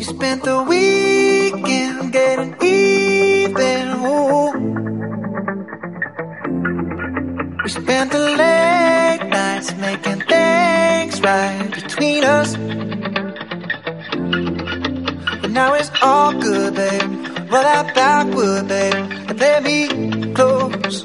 You spent the weekend getting even. Ooh. We spent the late nights making things right between us. But now it's all good, babe. Roll that backward, babe, and let me close.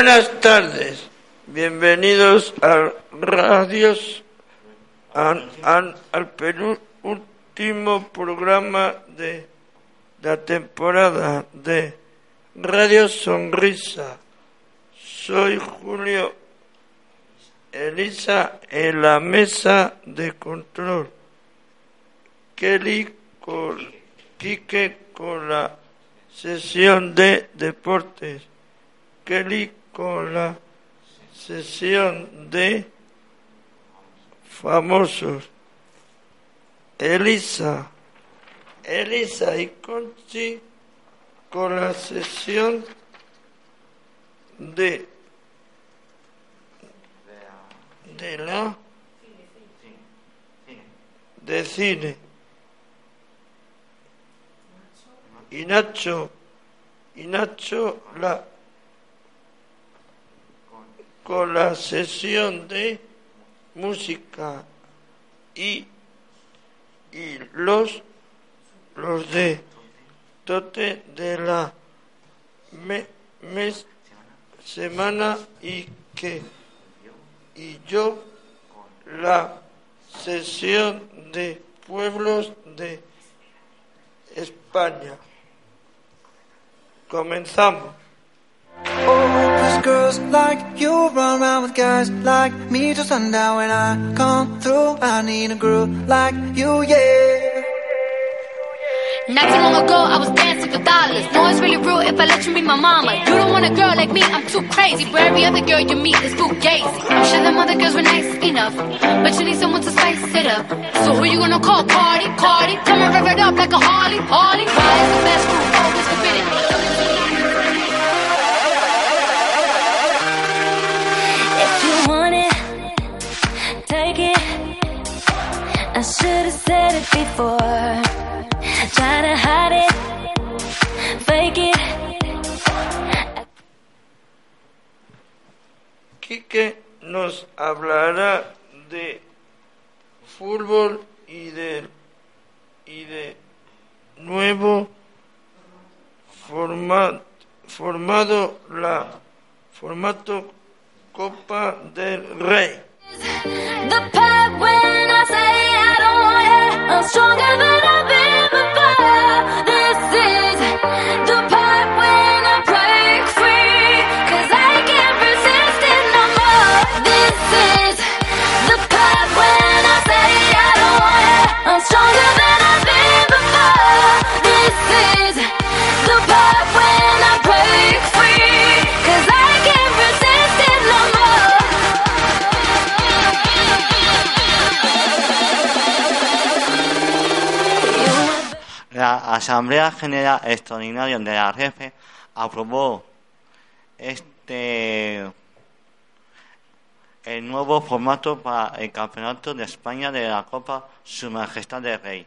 Buenas tardes, bienvenidos a Radios, an- an- al penúltimo programa de la temporada de Radio Sonrisa. Soy Julio Elisa en la mesa de control. Kelly con Quique con la sesión de deportes. Kelly con la sesión de famosos. Elisa, Elisa y Conchi con la sesión de de la de cine. Y Nacho, y Nacho la con la sesión de música y, y los los de Tote de la me- mes semana y que y yo la sesión de pueblos de España. Comenzamos. Oh, cause girls like you run around with guys like me till sundown when I come through. I need a girl like you, yeah. Not too long ago, I was dancing for dollars. No, it's really real if I let you be my mama. You don't want a girl like me, I'm too crazy. But every other girl you meet is fugazi. I'm sure them other girls were nice enough. But you need someone to spice it up. So who you gonna call? Cardi, Cardi. Come and rev it up like a Harley, Harley. Why is the best food always forbidden? Should have said it before. Try to hide it, fake it. Quique nos hablará de fútbol y de, y de nuevo forma- formado la formato Copa del Rey. The I'm stronger than I've been before. Asamblea General Extraordinaria de la REFE aprobó este el nuevo formato para el Campeonato de España de la Copa Su Majestad del Rey,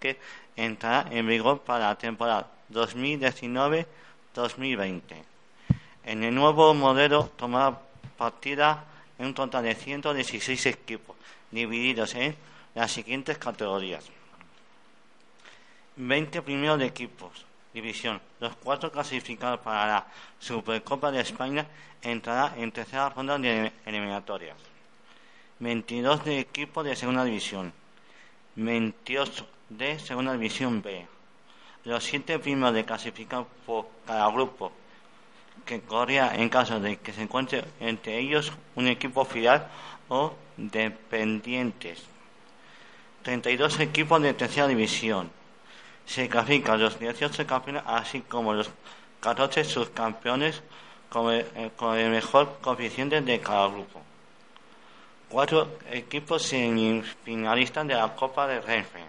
que entrará en vigor para la temporada 2019-2020. En el nuevo modelo tomará partida en un total de 116 equipos, divididos en las siguientes categorías. 20 primeros de equipos, división. Los cuatro clasificados para la Supercopa de España entrarán en tercera ronda de eliminatorias. 22 de equipos de segunda división. 28 de segunda división B. Los siete primeros de clasificar por cada grupo que corría en caso de que se encuentre entre ellos un equipo filial o dependientes. 32 equipos de tercera división. Se clasifican los 18 campeones así como los 14 subcampeones con el, eh, con el mejor coeficiente de cada grupo. Cuatro equipos semifinalistas de la Copa de Renfe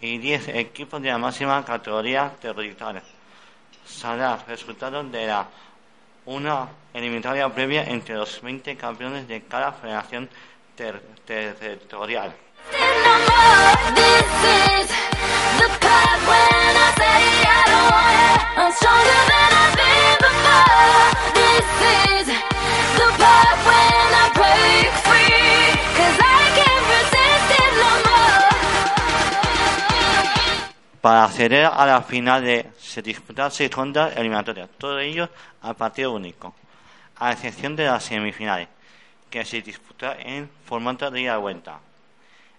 y 10 equipos de la máxima categoría territorial. Será resultado de la una eliminatoria previa entre los 20 campeones de cada federación ter- territorial. Para acceder a la final de se disputan seis rondas eliminatorias, todo ello a partido único, a excepción de las semifinales, que se disputa en formato de ida y vuelta.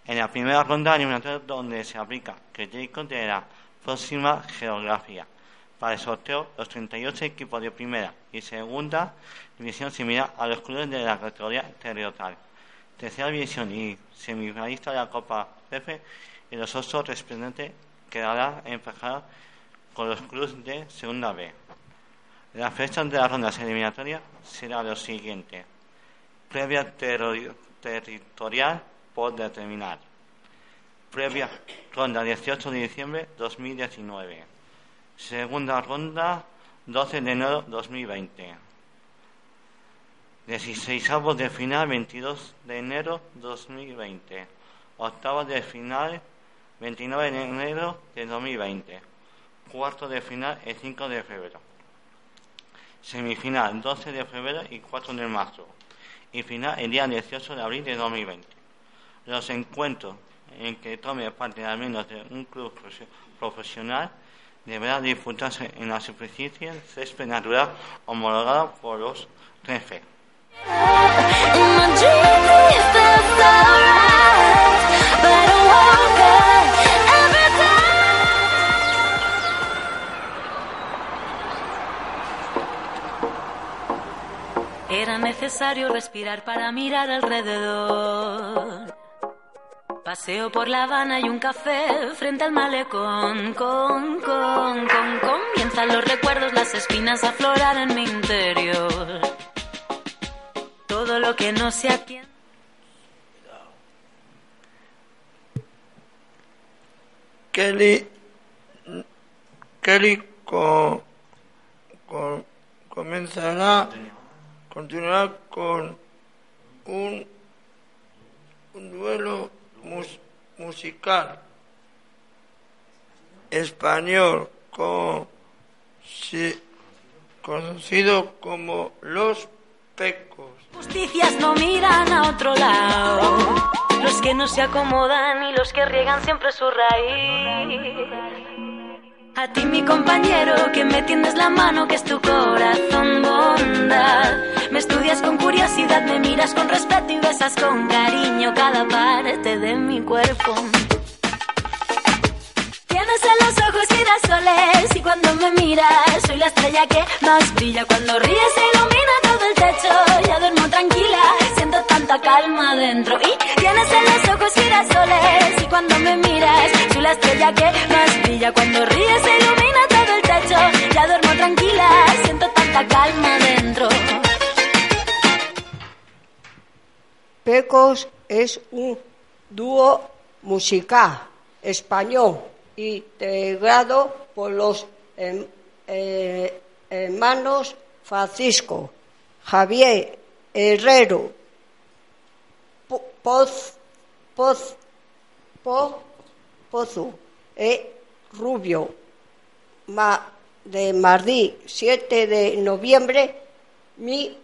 En la primera ronda eliminatoria donde se aplica críticos de la próxima geografía. Para el sorteo, los 38 equipos de primera y segunda división similar a los clubes de la categoría territorial. Tercera división y semifinalista de la Copa F y los ocho representantes quedarán emparejados con los clubes de segunda B. La fecha de las rondas eliminatorias será lo siguiente. Previa territorial por determinar. Previa ronda 18 de diciembre 2019. Segunda ronda 12 de enero 2020. 16 avos de final 22 de enero 2020. Octavos de final 29 de enero de 2020. Cuarto de final el 5 de febrero. Semifinal 12 de febrero y 4 de marzo. Y final el día 18 de abril de 2020. Los encuentros en que tome parte al menos de un club profe- profesional deberá disputarse en la superficie césped natural homologada por los time. Era necesario respirar para mirar alrededor. Paseo por La Habana y un café frente al malecón. Con, con, con, comienzan los recuerdos, las espinas a aflorar en mi interior. Todo lo que no se atiende. Kelly, Kelly co- co- comenzará, continuará con un, un duelo mus- musical español con- si- conocido como Los Pecos. Justicias no miran a otro lado. Los que no se acomodan y los que riegan siempre su raíz. A ti mi compañero que me tiendes la mano que es tu corazón bondad. Me estudias con curiosidad, me miras con respeto y besas con cariño cada parte de mi cuerpo. Tienes en los ojos girasoles y cuando me miras soy la estrella que más brilla. Cuando ríes se ilumina todo el techo, ya duermo tranquila, siento tanta calma dentro. Y tienes en los ojos girasoles y cuando me miras soy la estrella que más brilla. Cuando ríes se ilumina todo el techo, ya duermo tranquila, siento tanta calma dentro. Pecos es un dúo musical español integrado por los em, eh, hermanos Francisco, Javier Herrero, Poz, Poz, Pozo e Rubio de Madrid, 7 de noviembre, mi,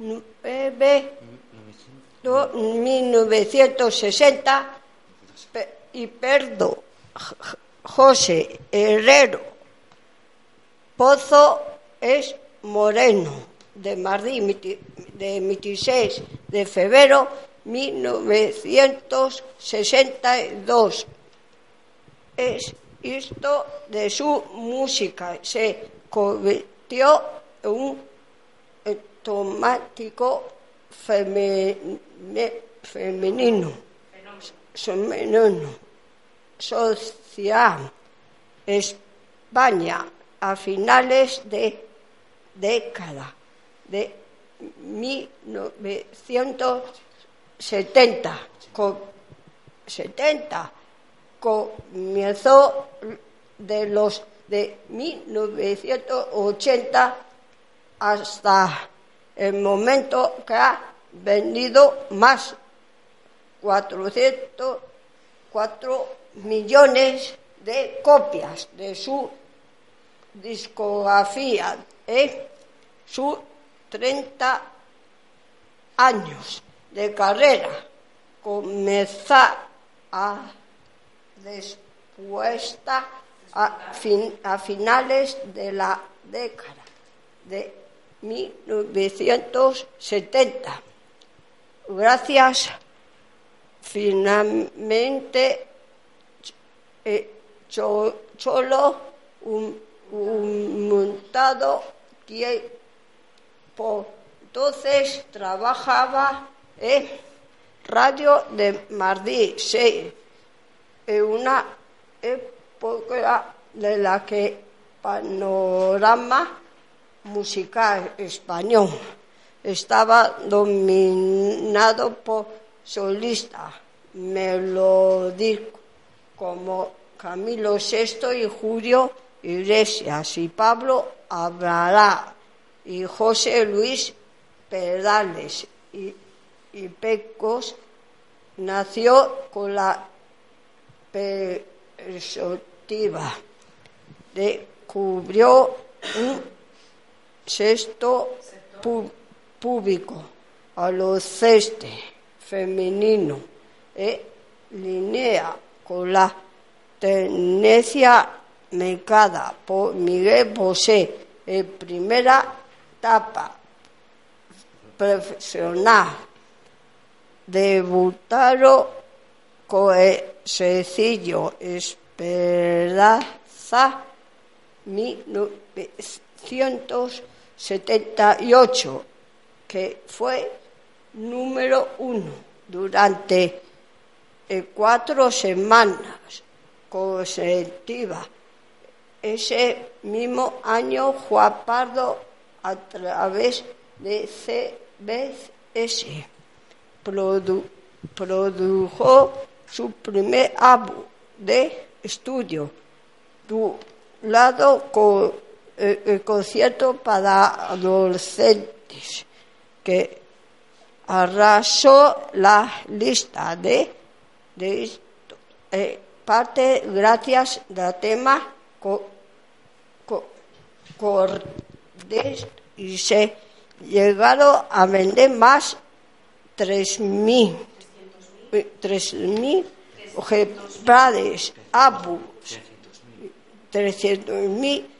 1960 eh, y perdo José Herrero. Pozo es Moreno de Madrid de 26 de febrero 1962 es esto de su música. Se convirtió en un femine- femenino. Femenino. Social. España a finales de década de 1970. Con 70 comenzó de los de 1980 hasta el momento que ha vendido más 404 millones de copias de su discografía en sus 30 años de carrera. Comenzó a después a, fin- a finales de la década de 1970. Gracias finalmente eh, solo un, un montado tiempo. Entonces trabajaba en Radio de Madrid, sí, en una época de la que panorama musical español. Estaba dominado por solistas melódicos como Camilo VI y Julio Iglesias y Pablo Abraham y José Luis Perales y, y Pecos nació con la perspectiva de cubrió un sexto público adolescente femenino e línea con la tendencia marcada por Miguel Bosé en primera etapa profesional. Debutaron con el sencillo Esperanza 1978, que fue número uno durante eh, cuatro semanas consecutivas. Ese mismo año, Juan Pardo, a través de CBS, produ- produjo su primer álbum de estudio, lado con eh, el concierto para adolescentes, que arrasó la lista de, de esto, eh, parte gracias al tema co, y se llegaron a vender más 3.000 eh, 3.000 ejemplares álbumes 300.000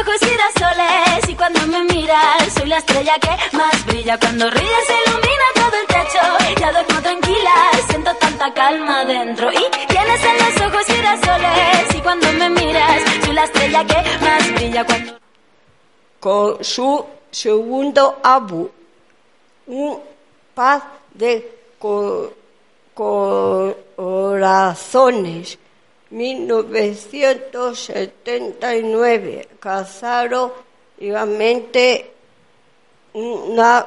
Ojos girasoles y cuando me miras soy la estrella que más brilla. Cuando ríes ilumina todo el techo. Ya duermo tranquila, siento tanta calma dentro. Y tienes en los ojos girasoles y cuando me miras soy la estrella que más brilla. Cuando con su segundo álbum, un par de co- corazones 1979 cazaron igualmente una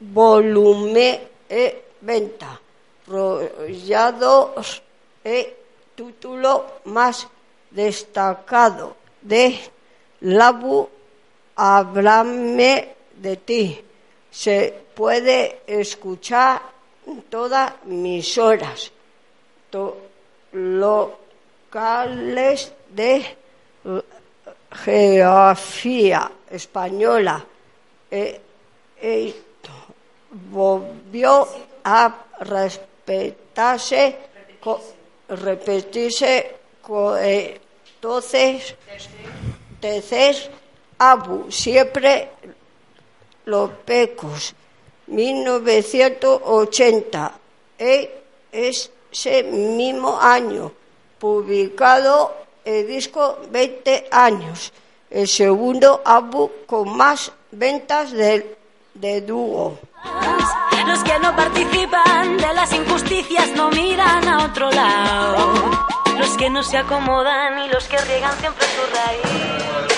volumen de venta. Rollados el título más destacado de Labu Háblame de ti. Se puede escuchar todas mis horas. To- locales de eh, geografía española. Esto volvió a respetarse, co- repetirse eh, entonces, tercer Abu, siempre los pecos, 1980, e ese mismo año, publicado el disco 20 años, el segundo álbum con más ventas de, de dúo. Los que no participan de las injusticias no miran a otro lado. Los que no se acomodan y los que riegan siempre su raíz.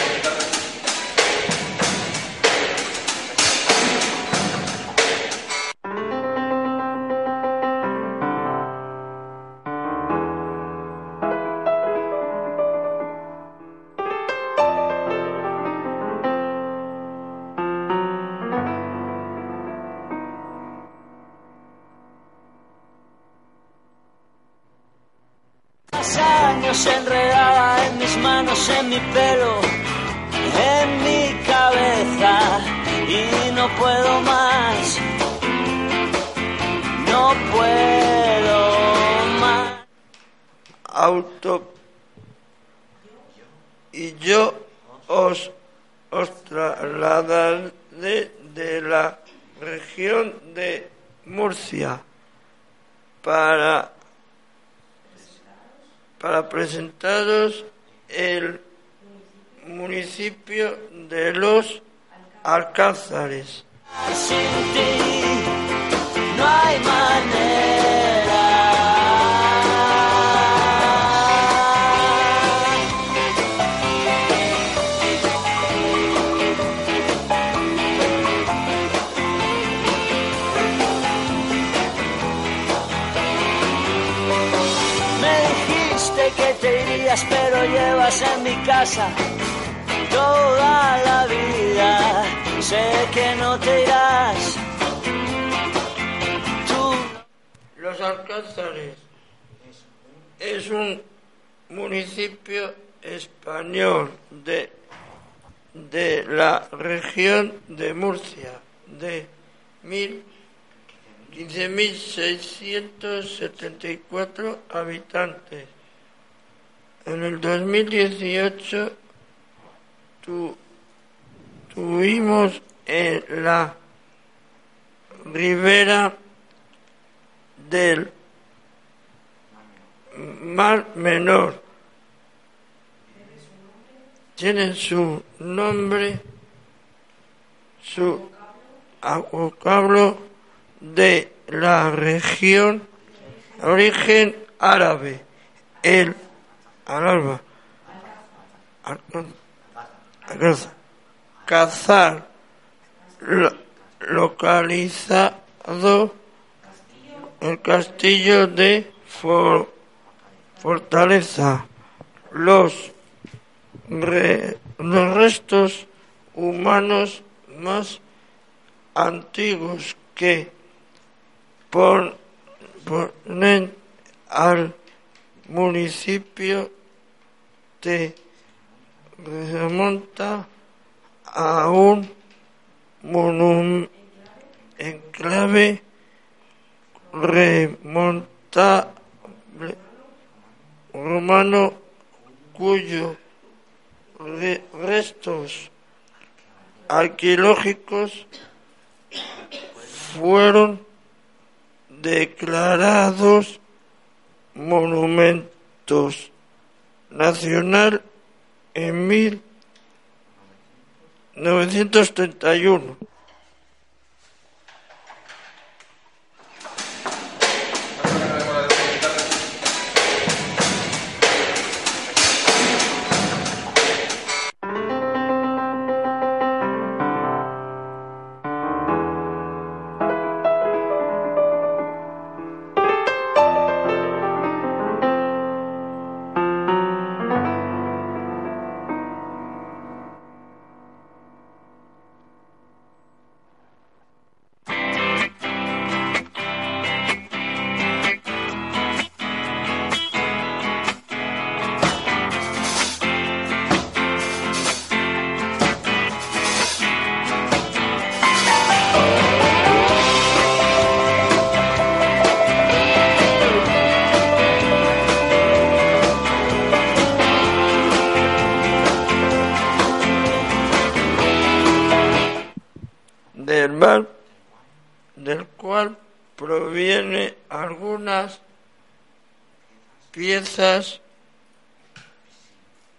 Para, para presentaros el municipio de los Alcázares. Pero llevas en mi casa toda la vida. Sé que no te irás. Tú Los Alcázares es un municipio español de, de la región de Murcia de mil 15.674 habitantes. En el 2018 tu- tuvimos en la ribera del Mar Menor. Tiene su nombre, su vocablo de la región, origen árabe, el alarma, cazar, lo- localizado el castillo de For- Fortaleza. Los, los restos humanos más antiguos que pon- ponen al municipio de remonta a un enclave remontable romano cuyos re- restos arqueológicos fueron declarados monumentos nacional en 1931.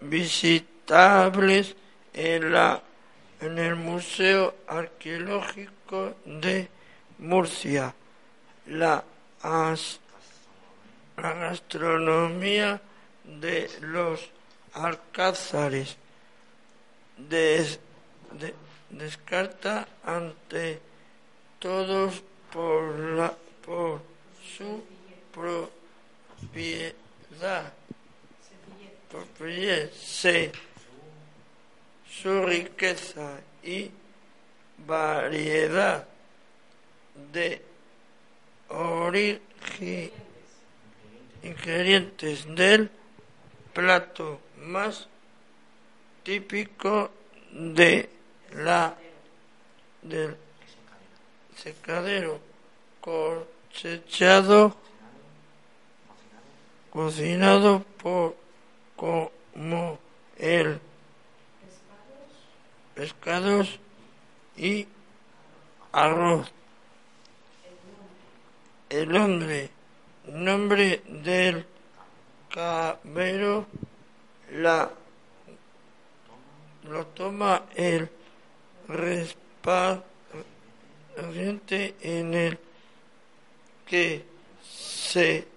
Visitables en la en el Museo Arqueológico de Murcia. La, as- la gastronomía de los alcázares des- de- descarta ante todos por, la, por su propiedad, propiedad, se- su riqueza y variedad de origen, ingredientes del plato más típico de la del secadero cosechado cocinado por como el pescados y arroz. El hombre nombre del cabero la lo toma el recipiente en el que se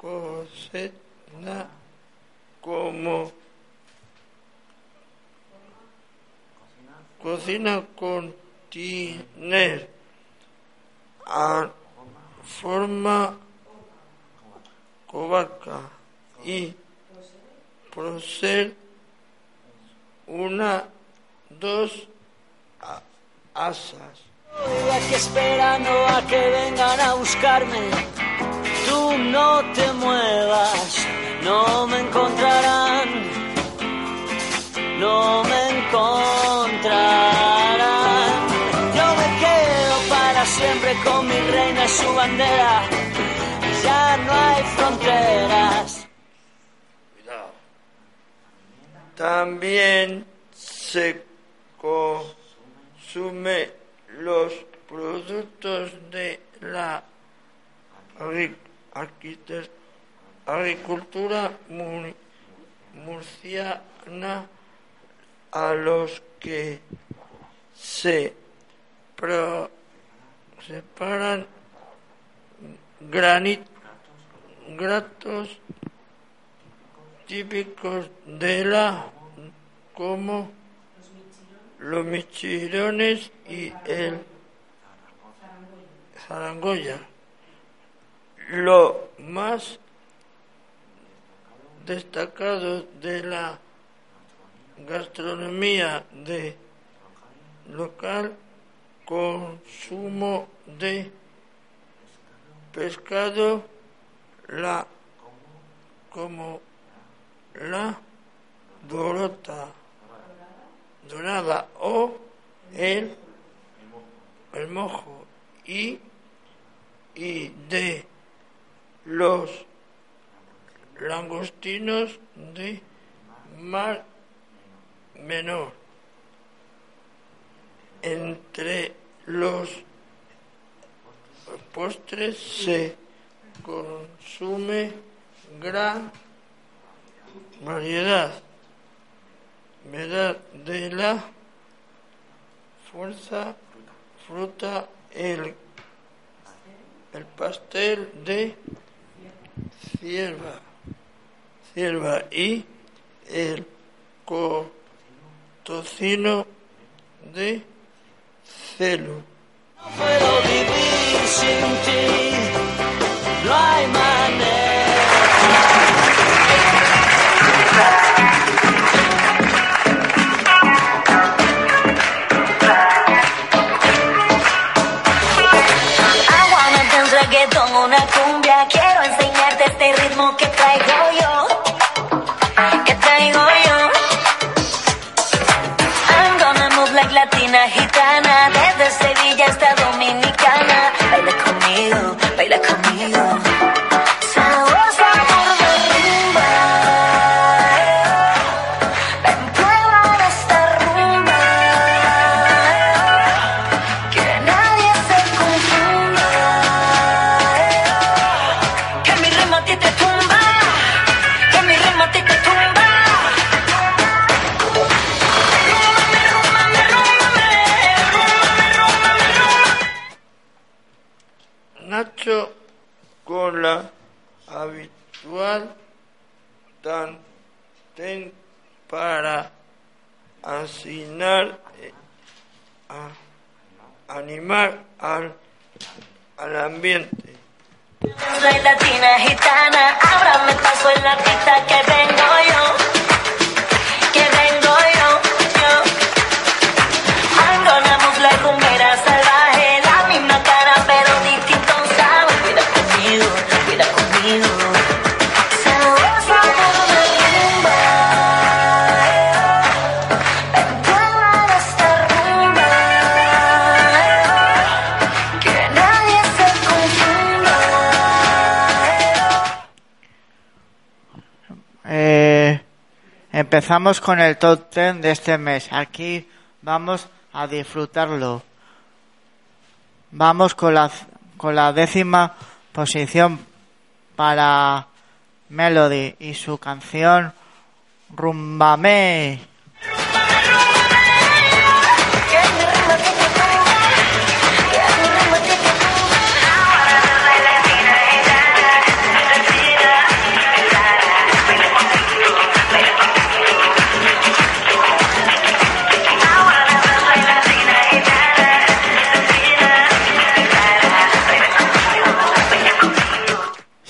cocina como cocina con tiner a forma covaca y proceder una, dos a- asas. Aquí esperando a que vengan a buscarme. No te muevas, no me encontrarán. No me encontrarán. Yo me quedo para siempre con mi reina y su bandera. Ya no hay fronteras. También se consume los productos de la agricultura mu- murciana a los que se separan granit, gratos típicos de la como los michirones y el zarangoya. Lo más destacado de la gastronomía de local consumo de pescado la como la dorota dorada o el, el mojo y, y de los langostinos de mar menor. Entre los postres se consume gran variedad variedad de la fuerza fruta el el pastel de cierva cierva y el co- tocino de celo No puedo vivir sin ti. No hay manera. Aguántate un reggaetón, una cumbia. Quiero enseñarte este ritmo que traigo yo. Que traigo yo. I'm gonna move like latina gitana. Desde Sevilla hasta empezamos con el top 10 de este mes. Aquí vamos a disfrutarlo. Vamos con la, con la décima posición para Melody y su canción Rumbame.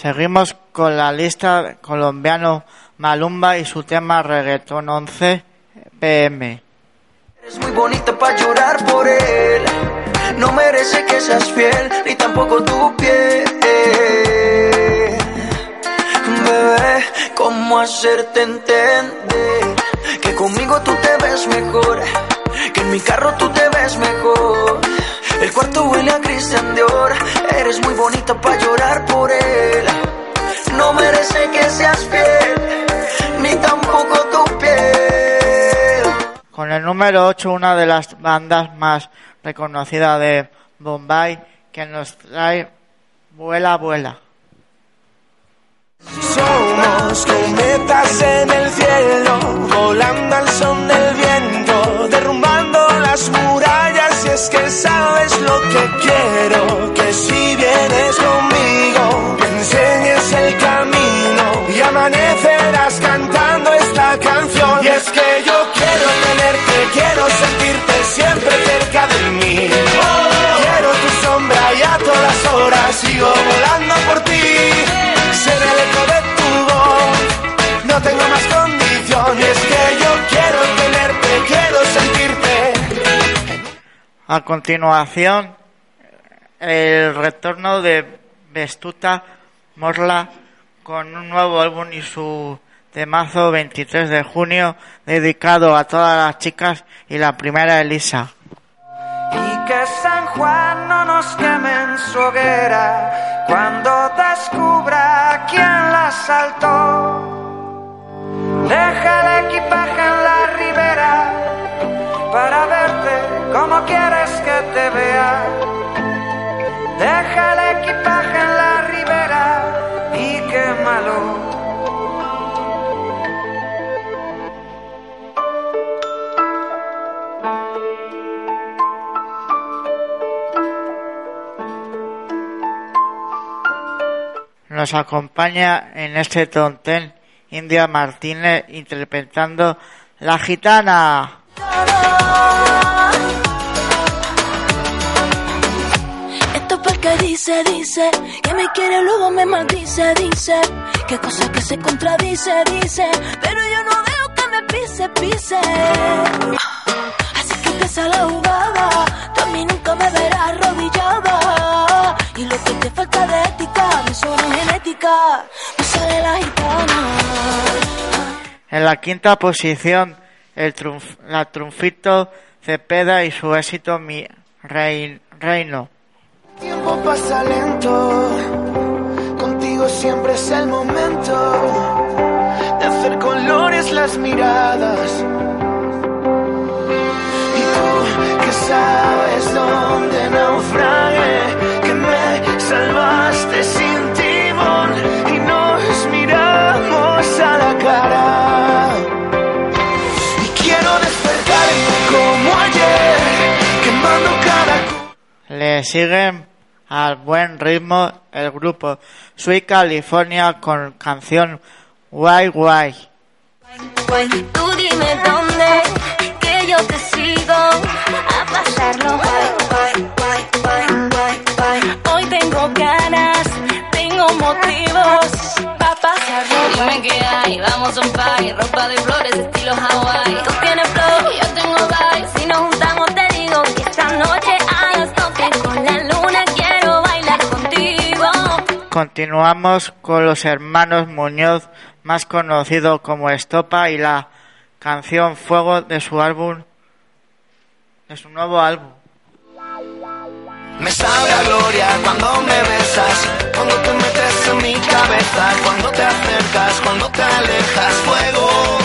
Seguimos con la lista colombiano Malumba y su tema Reggaeton 11 PM. Eres muy bonita para llorar por él. No merece que seas fiel, ni tampoco tu piel. Bebé, ¿cómo hacerte entender? Que conmigo tú te ves mejor, que en mi carro tú te ves mejor. El cuarto huele a Christian Dior. Eres muy bonita para llorar por él. No merece que seas fiel, ni tampoco tu piel. Con el número 8, una de las bandas más reconocidas de Bombay, que nos trae Vuela, Vuela. Somos cometas en el cielo, volando al son del viento, derrumbando las murallas. Es que sabes lo que quiero, que si vienes conmigo, me enseñes el camino y amanecerás cantando esta canción. Y es que yo quiero tenerte, quiero sentirte siempre cerca de mí. Quiero tu sombra y a todas horas sigo volando por ti. Ser el eco de tu voz, no tengo más condición. A continuación, el retorno de Bestuta Morla con un nuevo álbum y su temazo 23 de junio dedicado a todas las chicas y la primera Elisa. Y que San Juan no nos queme en su hoguera cuando descubra quién la asaltó. Deja el equipaje en la ribera para verte como quieres que te vea. Deja el equipaje en la ribera y quémalo. Nos acompaña en este tontén India Martínez interpretando La Gitana. Esto porque dice, dice que me quiere, luego me maldice, dice que cosa que se contradice, dice, pero yo no veo que me pise, pise. Así que empieza la jugada, tú a mí nunca me verás arrodillada. Y lo que te falta de ética, de zona genética, no sale la gitana. En la quinta posición, el triunf- la Triunfito Cepeda y su éxito Mi Rei- Reino. tiempo pasa lento, contigo siempre es el momento de hacer colores las miradas. Y tú que sabes dónde naufragué, Le siguen al buen ritmo el grupo Sweet California con canción Why Why. Tú dime dónde, que yo te sigo a pasarlo. Hoy tengo ganas, tengo motivos para pasarlo. Dime qué hay, vamos a un party, ropa de flores, estilo Hawaii. Tú tienes Continuamos con los hermanos Muñoz, más conocido como Estopa, y la canción Fuego de su álbum, de su nuevo álbum. Me sabe a gloria cuando me besas, cuando te metes en mi cabeza, cuando te acercas, cuando te alejas, fuego,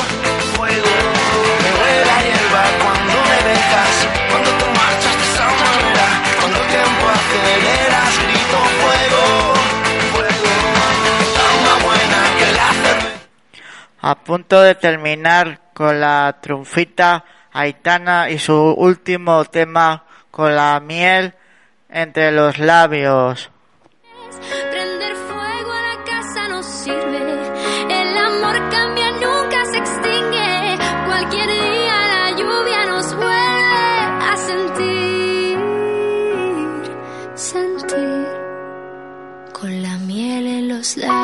A punto de terminar con la triunfita Aitana y su último tema con la miel entre los labios. Prender fuego a la casa no sirve. El amor cambia, nunca se extingue. Cualquier día la lluvia nos vuelve a sentir. Sentir. Con la miel en los labios.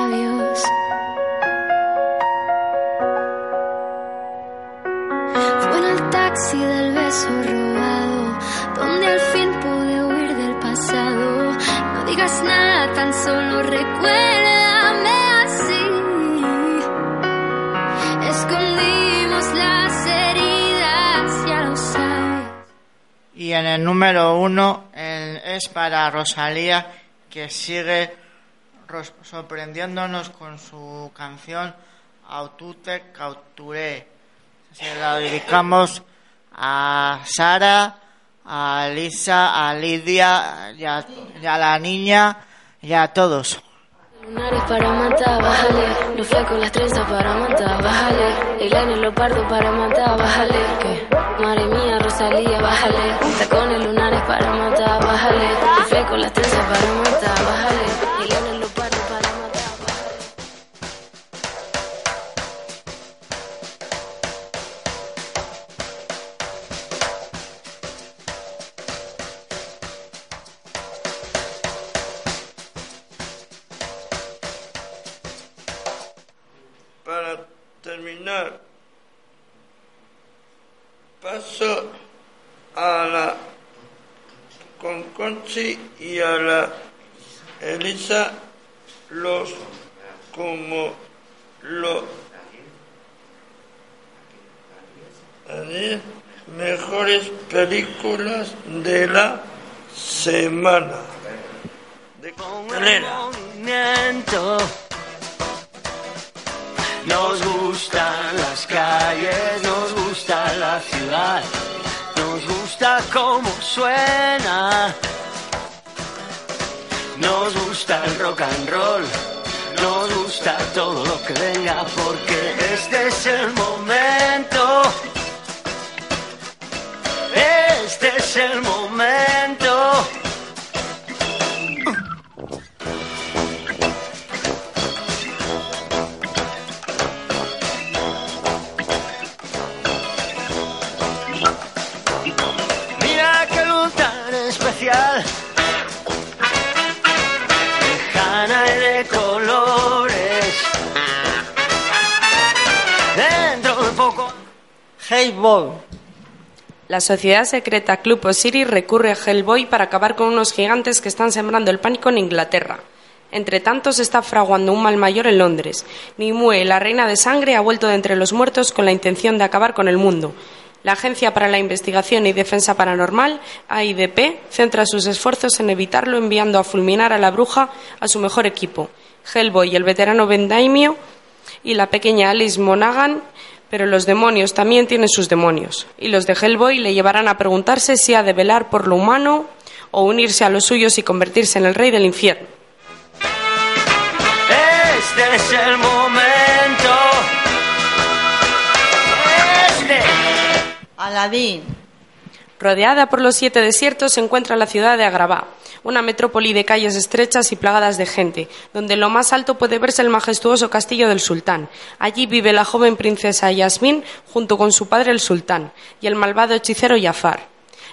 Taxi del beso robado, donde al fin pude huir del pasado. No digas nada, tan solo recuérdame así. Escondimos las heridas, ya lo sabes. Y en el número uno es para Rosalía, que sigue sorprendiéndonos con su canción Autute Cauturé. Se la dedicamos a Sara, a Lisa, a Lidia y a, y a la niña y a todos. Lunares para matar, bájale. Los flacos, las trenzas para matar, bájale. El año lo parto para matar, bájale. ¿Qué? Madre mía, Rosalía, bájale. Tacones lunares para matar, bájale. Los flacos, las trenzas para matar, bájale. Elisa los como lo mejores películas de la semana de. Nos gustan las calles, nos gusta la ciudad, nos gusta cómo suena. Nos gusta el rock and roll, nos gusta todo lo que venga porque este es el momento. Este es el momento. Hey Boy. La sociedad secreta Club Osiris recurre a Hellboy para acabar con unos gigantes que están sembrando el pánico en Inglaterra. Entre tanto, se está fraguando un mal mayor en Londres. Nimue, la reina de sangre, ha vuelto de entre los muertos con la intención de acabar con el mundo. La Agencia para la Investigación y Defensa Paranormal, AIDP, centra sus esfuerzos en evitarlo enviando a fulminar a la bruja a su mejor equipo, Hellboy, el veterano Ben Daimio y la pequeña Alice Monaghan, pero los demonios también tienen sus demonios, y los de Hellboy le llevarán a preguntarse si ha de velar por lo humano o unirse a los suyos y convertirse en el rey del infierno. Este es el momento. Este. Aladín. Rodeada por los siete desiertos se encuentra la ciudad de Agrabá, una metrópoli de calles estrechas y plagadas de gente, donde en lo más alto puede verse el majestuoso castillo del sultán. Allí vive la joven princesa Yasmín junto con su padre el sultán y el malvado hechicero Jafar.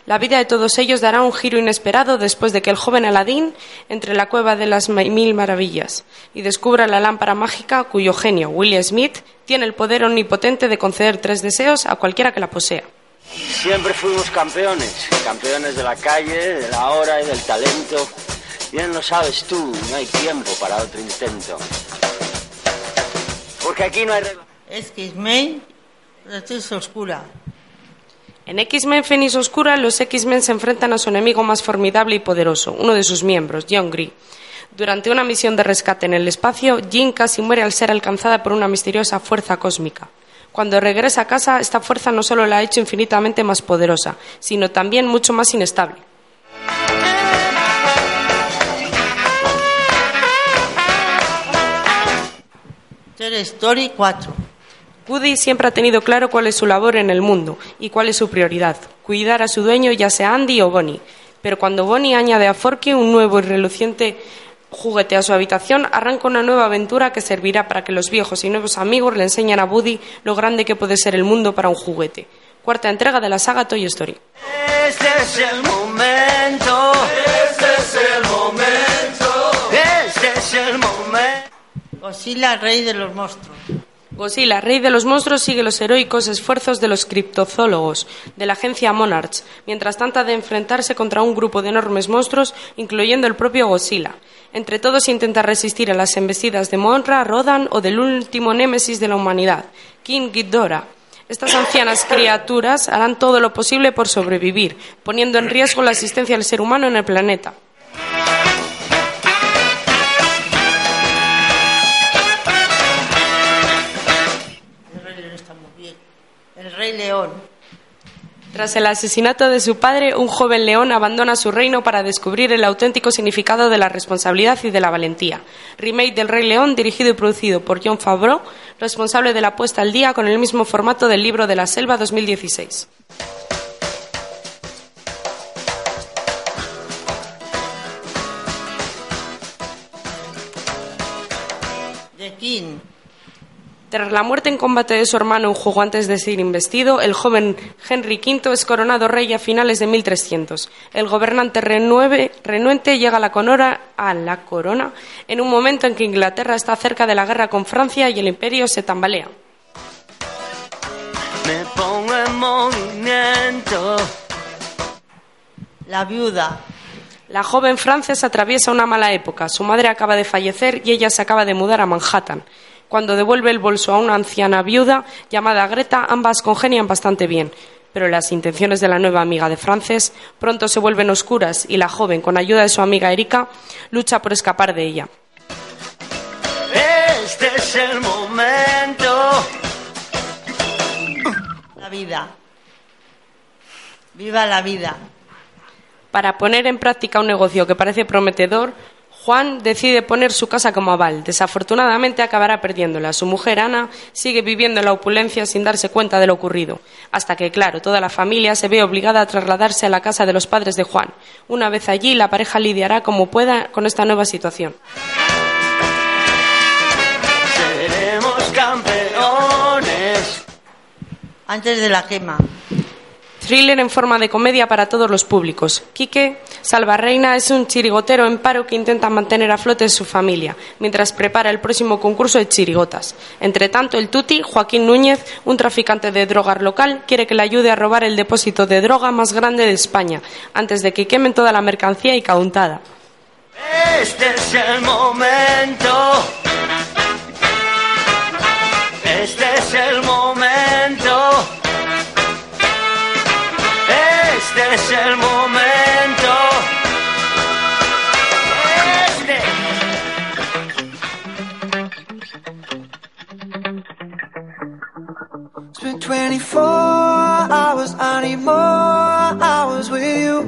La vida de todos ellos dará un giro inesperado después de que el joven Aladín entre en la cueva de las mil maravillas y descubra la lámpara mágica cuyo genio, William Smith, tiene el poder omnipotente de conceder tres deseos a cualquiera que la posea. Siempre fuimos campeones, campeones de la calle, de la hora y del talento. Bien lo sabes tú, no hay tiempo para otro intento. Porque aquí no hay regla. Es que Ismail, la es oscura. En X-Men Fénix Oscura, los X-Men se enfrentan a su enemigo más formidable y poderoso, uno de sus miembros, John Green. Durante una misión de rescate en el espacio, Jean casi muere al ser alcanzada por una misteriosa fuerza cósmica. Cuando regresa a casa, esta fuerza no solo la ha hecho infinitamente más poderosa, sino también mucho más inestable. Story 4. Woody siempre ha tenido claro cuál es su labor en el mundo y cuál es su prioridad, cuidar a su dueño, ya sea Andy o Bonnie. Pero cuando Bonnie añade a Forky un nuevo y reluciente juguete a su habitación, arranca una nueva aventura que servirá para que los viejos y nuevos amigos le enseñen a Woody lo grande que puede ser el mundo para un juguete. Cuarta entrega de la saga Toy Story. Este es el momento. Este es el momento. Este es el momento. Godzilla, rey de los monstruos. Godzilla, rey de los monstruos, sigue los heroicos esfuerzos de los criptozoólogos de la agencia Monarch, mientras trata de enfrentarse contra un grupo de enormes monstruos, incluyendo el propio Godzilla. Entre todos intenta resistir a las embestidas de Monra, Rodan o del último némesis de la humanidad, King Ghidorah. Estas ancianas criaturas harán todo lo posible por sobrevivir, poniendo en riesgo la existencia del ser humano en el planeta. León. Tras el asesinato de su padre, un joven león abandona su reino para descubrir el auténtico significado de la responsabilidad y de la valentía. Remake del Rey León, dirigido y producido por John Favreau, responsable de la puesta al día con el mismo formato del libro de la selva 2016. Tras la muerte en combate de su hermano un juego antes de ser investido, el joven Henry V es coronado rey a finales de 1300. El gobernante renueve- renuente llega a la, conora- a la corona en un momento en que Inglaterra está cerca de la guerra con Francia y el imperio se tambalea. Me pongo en movimiento. La viuda. La joven Frances atraviesa una mala época. Su madre acaba de fallecer y ella se acaba de mudar a Manhattan. Cuando devuelve el bolso a una anciana viuda llamada Greta, ambas congenian bastante bien. Pero las intenciones de la nueva amiga de Frances pronto se vuelven oscuras y la joven, con ayuda de su amiga Erika, lucha por escapar de ella. Este es el momento. La vida. Viva la vida. Para poner en práctica un negocio que parece prometedor, Juan decide poner su casa como aval. Desafortunadamente acabará perdiéndola. Su mujer Ana sigue viviendo en la opulencia sin darse cuenta de lo ocurrido. Hasta que, claro, toda la familia se ve obligada a trasladarse a la casa de los padres de Juan. Una vez allí, la pareja lidiará como pueda con esta nueva situación. Seremos campeones. Antes de la quema. Thriller en forma de comedia para todos los públicos. Quique Salvarreina es un chirigotero en paro que intenta mantener a flote su familia, mientras prepara el próximo concurso de chirigotas. Entre tanto, el Tuti, Joaquín Núñez, un traficante de drogas local, quiere que le ayude a robar el depósito de droga más grande de España, antes de que quemen toda la mercancía y cauntada. Este es el momento. Este es el momento. Este es el momento. Este. It's been 24 hours, I need more hours with you.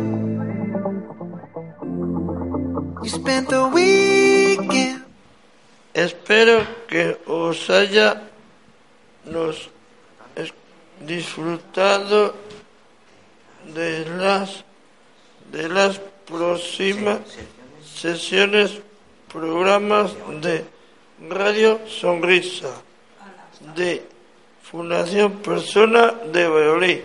You spent the weekend. Espero que os haya nos disfrutado de las de las próximas sesiones programas de Radio Sonrisa de Fundación Persona de Valladolid.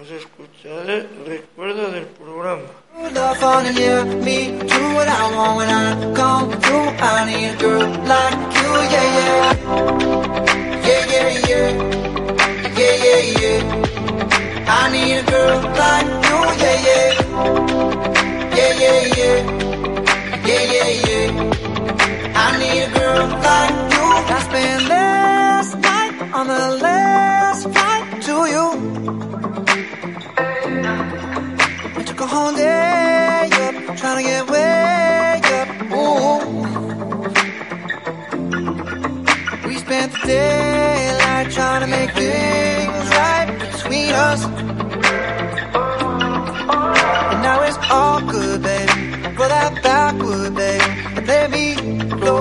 Os escucharé, recuerda del programa. I need a girl like you, yeah, yeah. Yeah, yeah, yeah. Yeah, yeah, yeah. I need a girl like you. I spent last night on the last flight to you. I took a whole day up, trying to get way us. And now it's all good, babe. Roll that backward, baby. And let me go.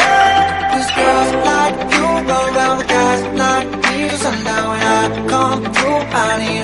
Yeah, cause girls like you roll around with guys like me till sundown when I come through. I need